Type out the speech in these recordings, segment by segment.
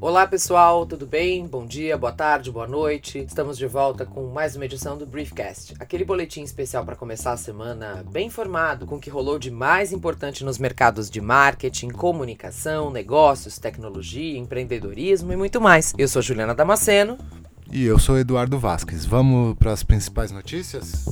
Olá pessoal, tudo bem? Bom dia, boa tarde, boa noite. Estamos de volta com mais uma edição do Briefcast, aquele boletim especial para começar a semana bem informado com o que rolou de mais importante nos mercados de marketing, comunicação, negócios, tecnologia, empreendedorismo e muito mais. Eu sou Juliana Damasceno. E eu sou Eduardo Vasques. Vamos para as principais notícias?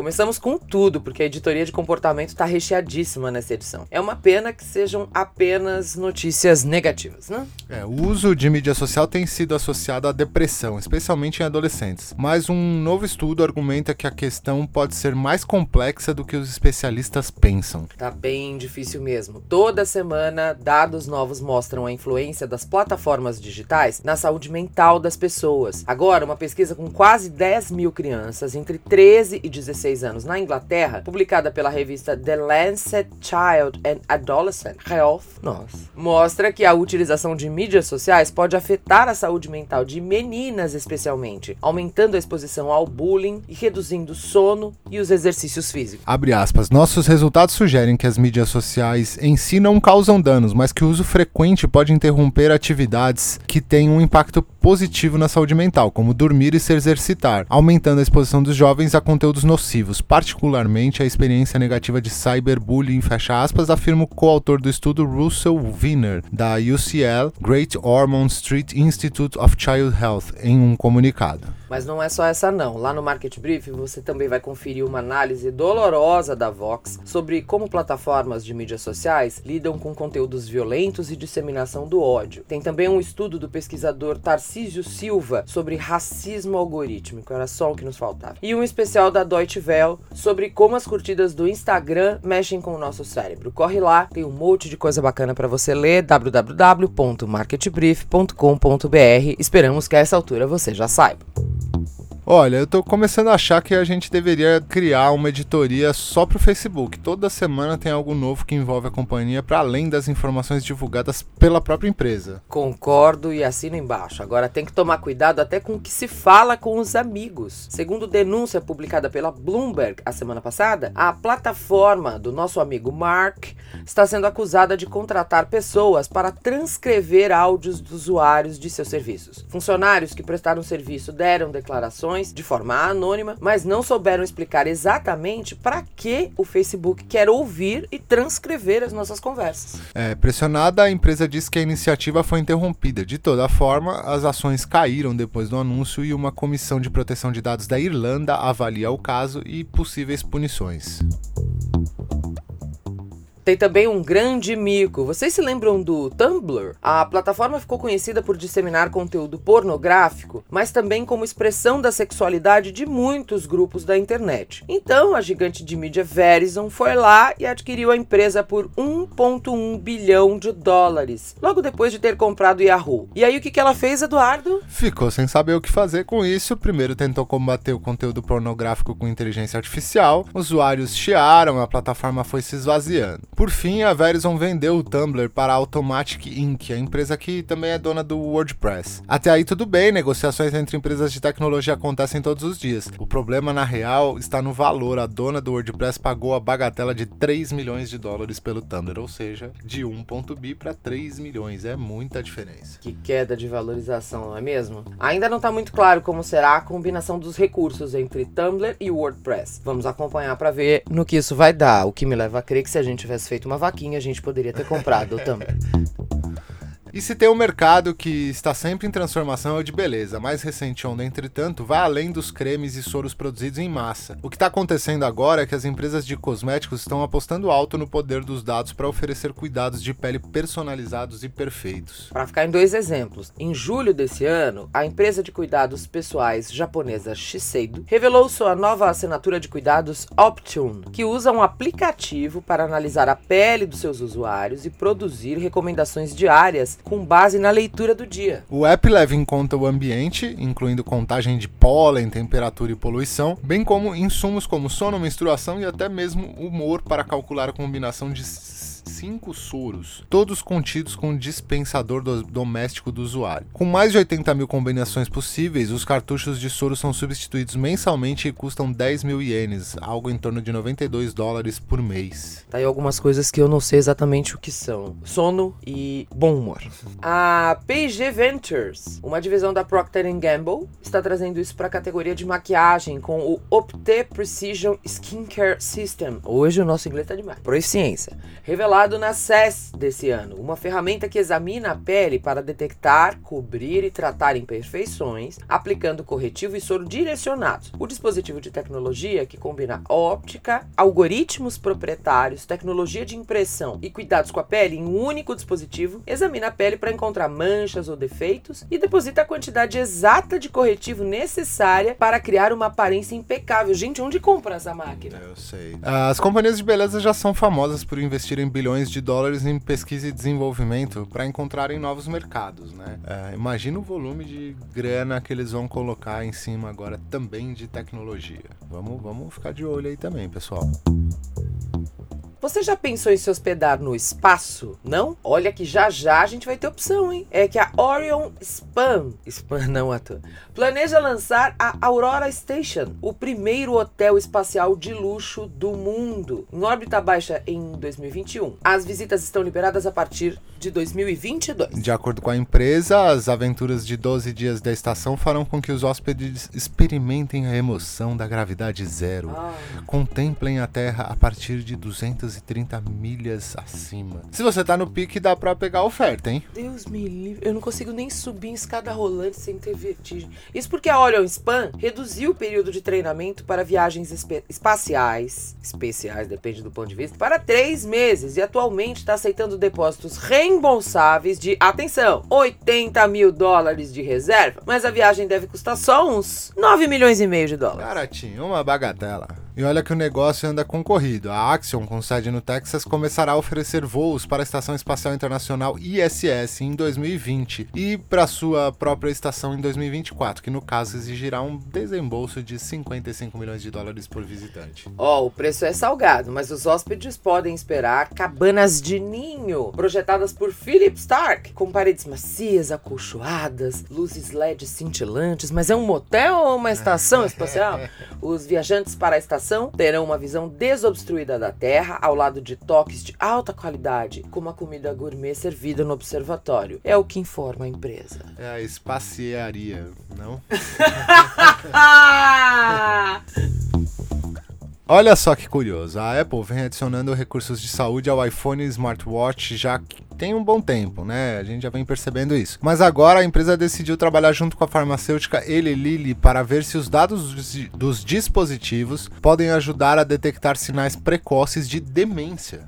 Começamos com tudo, porque a editoria de comportamento está recheadíssima nessa edição. É uma pena que sejam apenas notícias negativas, né? É, o uso de mídia social tem sido associado à depressão, especialmente em adolescentes. Mas um novo estudo argumenta que a questão pode ser mais complexa do que os especialistas pensam. Tá bem difícil mesmo. Toda semana, dados novos mostram a influência das plataformas digitais na saúde mental das pessoas. Agora, uma pesquisa com quase 10 mil crianças entre 13 e 16 16 anos na Inglaterra, publicada pela revista The Lancet Child and Adolescent Health, nossa, mostra que a utilização de mídias sociais pode afetar a saúde mental de meninas especialmente, aumentando a exposição ao bullying e reduzindo o sono e os exercícios físicos. Abre aspas. Nossos resultados sugerem que as mídias sociais em si não causam danos, mas que o uso frequente pode interromper atividades que têm um impacto positivo na saúde mental, como dormir e se exercitar, aumentando a exposição dos jovens a conteúdos nocivos particularmente a experiência negativa de cyberbullying, fecha aspas, afirma o coautor do estudo Russell Wiener, da UCL Great Ormond Street Institute of Child Health, em um comunicado. Mas não é só essa não. Lá no Market Brief você também vai conferir uma análise dolorosa da Vox sobre como plataformas de mídias sociais lidam com conteúdos violentos e disseminação do ódio. Tem também um estudo do pesquisador Tarcísio Silva sobre racismo algorítmico, era só o que nos faltava. E um especial da Deutsche Welle sobre como as curtidas do Instagram mexem com o nosso cérebro. Corre lá, tem um monte de coisa bacana para você ler, www.marketbrief.com.br. Esperamos que a essa altura você já saiba. Olha, eu tô começando a achar que a gente deveria criar uma editoria só pro Facebook. Toda semana tem algo novo que envolve a companhia para além das informações divulgadas pela própria empresa. Concordo e assino embaixo. Agora tem que tomar cuidado até com o que se fala com os amigos. Segundo denúncia publicada pela Bloomberg a semana passada, a plataforma do nosso amigo Mark está sendo acusada de contratar pessoas para transcrever áudios dos usuários de seus serviços. Funcionários que prestaram serviço deram declarações de forma anônima, mas não souberam explicar exatamente para que o Facebook quer ouvir e transcrever as nossas conversas. É, pressionada, a empresa diz que a iniciativa foi interrompida. De toda forma, as ações caíram depois do anúncio e uma comissão de proteção de dados da Irlanda avalia o caso e possíveis punições. Tem também um grande mico. Vocês se lembram do Tumblr? A plataforma ficou conhecida por disseminar conteúdo pornográfico, mas também como expressão da sexualidade de muitos grupos da internet. Então, a gigante de mídia Verizon foi lá e adquiriu a empresa por 1,1 bilhão de dólares, logo depois de ter comprado Yahoo. E aí, o que, ela fez, Eduardo? Ficou sem saber o que fazer com isso. Primeiro tentou combater o conteúdo pornográfico com inteligência artificial, usuários chiaram, a plataforma foi se esvaziando. Por fim, a Verizon vendeu o Tumblr para a Automatic Inc., a empresa que também é dona do WordPress. Até aí tudo bem, negociações entre empresas de tecnologia acontecem todos os dias. O problema, na real, está no valor. A dona do WordPress pagou a bagatela de 3 milhões de dólares pelo Tumblr, ou seja, de 1.bi para 3 milhões. É muita diferença. Que queda de valorização, não é mesmo? Ainda não está muito claro como será a combinação dos recursos entre Tumblr e WordPress. Vamos acompanhar para ver no que isso vai dar, o que me leva a crer que se a gente tivesse feito uma vaquinha, a gente poderia ter comprado também. E se tem um mercado que está sempre em transformação é o de beleza. Mais recente onda, entretanto, vai além dos cremes e soros produzidos em massa. O que está acontecendo agora é que as empresas de cosméticos estão apostando alto no poder dos dados para oferecer cuidados de pele personalizados e perfeitos. Para ficar em dois exemplos, em julho desse ano, a empresa de cuidados pessoais japonesa Shiseido revelou sua nova assinatura de cuidados Optune, que usa um aplicativo para analisar a pele dos seus usuários e produzir recomendações diárias com base na leitura do dia. O app leva em conta o ambiente, incluindo contagem de pólen, temperatura e poluição, bem como insumos como sono, menstruação e até mesmo humor para calcular a combinação de cinco soros, todos contidos com dispensador do doméstico do usuário. Com mais de 80 mil combinações possíveis, os cartuchos de soro são substituídos mensalmente e custam 10 mil ienes, algo em torno de 92 dólares por mês. Tá aí algumas coisas que eu não sei exatamente o que são: sono e bom humor. A P&G Ventures, uma divisão da Procter Gamble, está trazendo isso para a categoria de maquiagem com o Opte Precision Skincare System. Hoje o nosso inglês tá demais. Proficiência. Revelado na CES desse ano, uma ferramenta que examina a pele para detectar, cobrir e tratar imperfeições, aplicando corretivo e soro direcionados. O dispositivo de tecnologia que combina óptica, algoritmos proprietários, tecnologia de impressão e cuidados com a pele em um único dispositivo, examina a pele para encontrar manchas ou defeitos e deposita a quantidade exata de corretivo necessária para criar uma aparência impecável. Gente, onde compra essa máquina? Eu sei. As companhias de beleza já são famosas por investirem bilhões de dólares em pesquisa e desenvolvimento para encontrarem novos mercados, né? É, imagina o volume de grana que eles vão colocar em cima agora também de tecnologia. Vamos, vamos ficar de olho aí também, pessoal. Você já pensou em se hospedar no espaço? Não? Olha que já já a gente vai ter opção, hein? É que a Orion Spam, Spam não ator, planeja lançar a Aurora Station, o primeiro hotel espacial de luxo do mundo, em órbita baixa em 2021. As visitas estão liberadas a partir de 2022. De acordo com a empresa, as aventuras de 12 dias da estação farão com que os hóspedes experimentem a emoção da gravidade zero, Ah. contemplem a Terra a partir de 230 milhas acima. Se você tá no pique, dá pra pegar a oferta, hein? Deus me livre, eu não consigo nem subir em escada rolante sem ter vertigem. Isso porque a Orion Span reduziu o período de treinamento para viagens espe- espaciais, especiais, depende do ponto de vista, para três meses e atualmente está aceitando depósitos reembolsáveis de, atenção, 80 mil dólares de reserva, mas a viagem deve custar só uns 9 milhões e meio de dólares. Baratinho, uma bagatela. E olha que o negócio anda concorrido. A Axion, com sede no Texas, começará a oferecer voos para a Estação Espacial Internacional ISS em 2020 e para sua própria estação em 2024, que no caso exigirá um desembolso de 55 milhões de dólares por visitante. Ó, o preço é salgado, mas os hóspedes podem esperar cabanas de ninho, projetadas por Philip Stark, com paredes macias, acolchoadas, luzes LED cintilantes. Mas é um motel ou uma estação espacial? Os viajantes para a estação terão uma visão desobstruída da Terra, ao lado de toques de alta qualidade, como a comida gourmet servida no observatório. É o que informa a empresa. É a espaciaria, não? Olha só que curioso, a Apple vem adicionando recursos de saúde ao iPhone e smartwatch já tem um bom tempo, né? A gente já vem percebendo isso. Mas agora a empresa decidiu trabalhar junto com a farmacêutica Eli Lilly para ver se os dados dos, dos dispositivos podem ajudar a detectar sinais precoces de demência.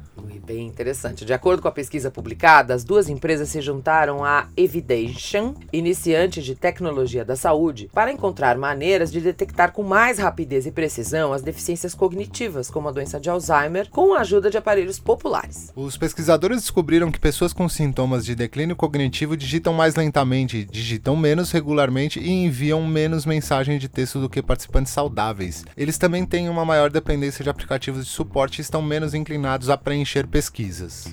Bem interessante. De acordo com a pesquisa publicada, as duas empresas se juntaram à Evidation, iniciante de tecnologia da saúde, para encontrar maneiras de detectar com mais rapidez e precisão as deficiências cognitivas, como a doença de Alzheimer, com a ajuda de aparelhos populares. Os pesquisadores descobriram que pessoas com sintomas de declínio cognitivo digitam mais lentamente, digitam menos regularmente e enviam menos mensagem de texto do que participantes saudáveis. Eles também têm uma maior dependência de aplicativos de suporte e estão menos inclinados a preencher pesquisas.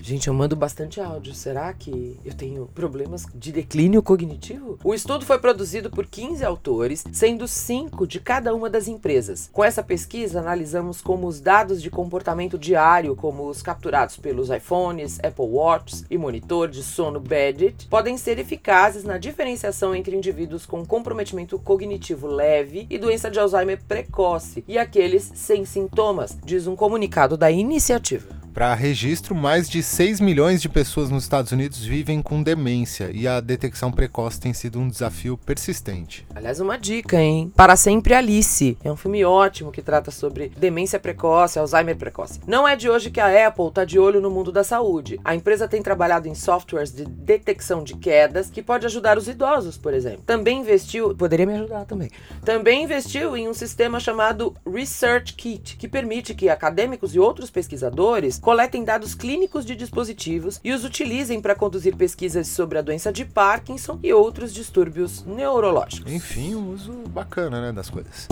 Gente, eu mando bastante áudio. Será que eu tenho problemas de declínio cognitivo? O estudo foi produzido por 15 autores, sendo 5 de cada uma das empresas. Com essa pesquisa, analisamos como os dados de comportamento diário, como os capturados pelos iPhones, Apple Watches e monitor de sono Badget, podem ser eficazes na diferenciação entre indivíduos com comprometimento cognitivo leve e doença de Alzheimer precoce e aqueles sem sintomas, diz um comunicado da iniciativa. Para registro, mais de 6 milhões de pessoas nos Estados Unidos vivem com demência e a detecção precoce tem sido um desafio persistente. Aliás, uma dica, hein? Para Sempre Alice. É um filme ótimo que trata sobre demência precoce, Alzheimer precoce. Não é de hoje que a Apple tá de olho no mundo da saúde. A empresa tem trabalhado em softwares de detecção de quedas que pode ajudar os idosos, por exemplo. Também investiu, poderia me ajudar também. Também investiu em um sistema chamado Research Kit, que permite que acadêmicos e outros pesquisadores coletem dados clínicos de dispositivos e os utilizem para conduzir pesquisas sobre a doença de Parkinson e outros distúrbios neurológicos. Enfim, um uso bacana, né, das coisas.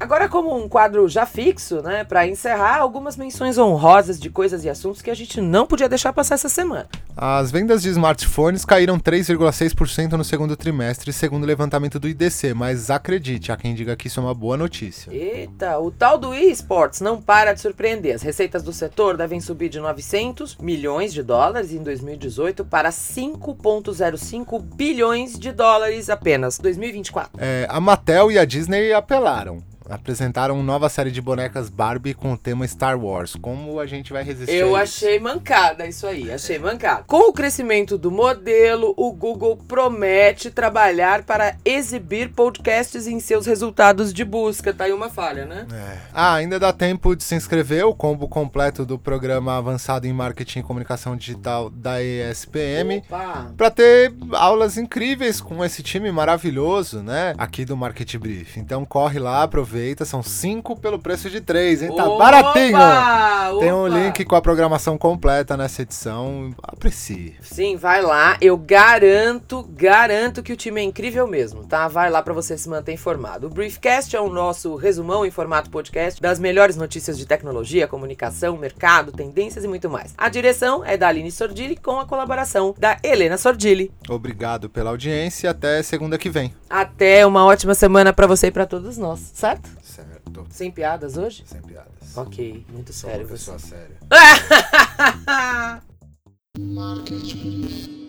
Agora, como um quadro já fixo, né, para encerrar, algumas menções honrosas de coisas e assuntos que a gente não podia deixar passar essa semana. As vendas de smartphones caíram 3,6% no segundo trimestre, segundo o levantamento do IDC, mas acredite, há quem diga que isso é uma boa notícia. Eita, o tal do eSports não para de surpreender. As receitas do setor devem subir de 900 milhões de dólares em 2018 para 5,05 bilhões de dólares apenas 2024. É, a Mattel e a Disney apelaram apresentaram nova série de bonecas Barbie com o tema Star Wars. Como a gente vai resistir? Eu achei mancada isso aí, achei mancada. Com o crescimento do modelo, o Google promete trabalhar para exibir podcasts em seus resultados de busca. Tá aí uma falha, né? É. Ah, ainda dá tempo de se inscrever. O combo completo do programa avançado em marketing e comunicação digital da ESPM para ter aulas incríveis com esse time maravilhoso, né? Aqui do Market Brief. Então corre lá, aproveita aproveita, são cinco pelo preço de três, hein? Tá opa, baratinho! Opa! Tem um link com a programação completa nessa edição. Aprecie. Sim, vai lá. Eu garanto, garanto que o time é incrível mesmo, tá? Vai lá para você se manter informado. O Briefcast é o nosso resumão em formato podcast das melhores notícias de tecnologia, comunicação, mercado, tendências e muito mais. A direção é da Aline Sordilli com a colaboração da Helena Sordilli. Obrigado pela audiência e até segunda que vem. Até uma ótima semana para você e para todos nós, certo? Certo. Sem piadas hoje? Sem piadas. Ok, muito sério. Sou uma pessoa você. séria. Marketing.